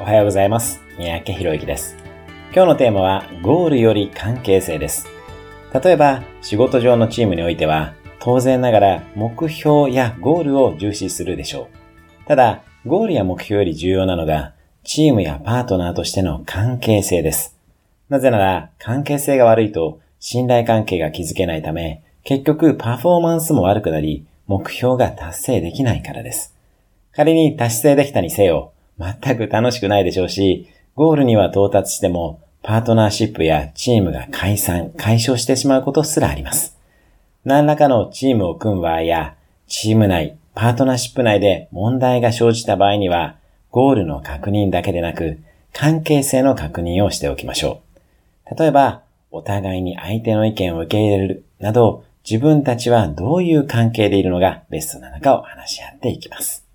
おはようございます。三宅博之です。今日のテーマは、ゴールより関係性です。例えば、仕事上のチームにおいては、当然ながら目標やゴールを重視するでしょう。ただ、ゴールや目標より重要なのが、チームやパートナーとしての関係性です。なぜなら、関係性が悪いと、信頼関係が築けないため、結局パフォーマンスも悪くなり、目標が達成できないからです。仮に達成できたにせよ、全く楽しくないでしょうし、ゴールには到達しても、パートナーシップやチームが解散、解消してしまうことすらあります。何らかのチームを組む場合や、チーム内、パートナーシップ内で問題が生じた場合には、ゴールの確認だけでなく、関係性の確認をしておきましょう。例えば、お互いに相手の意見を受け入れるなど、自分たちはどういう関係でいるのがベストなのかを話し合っていきます。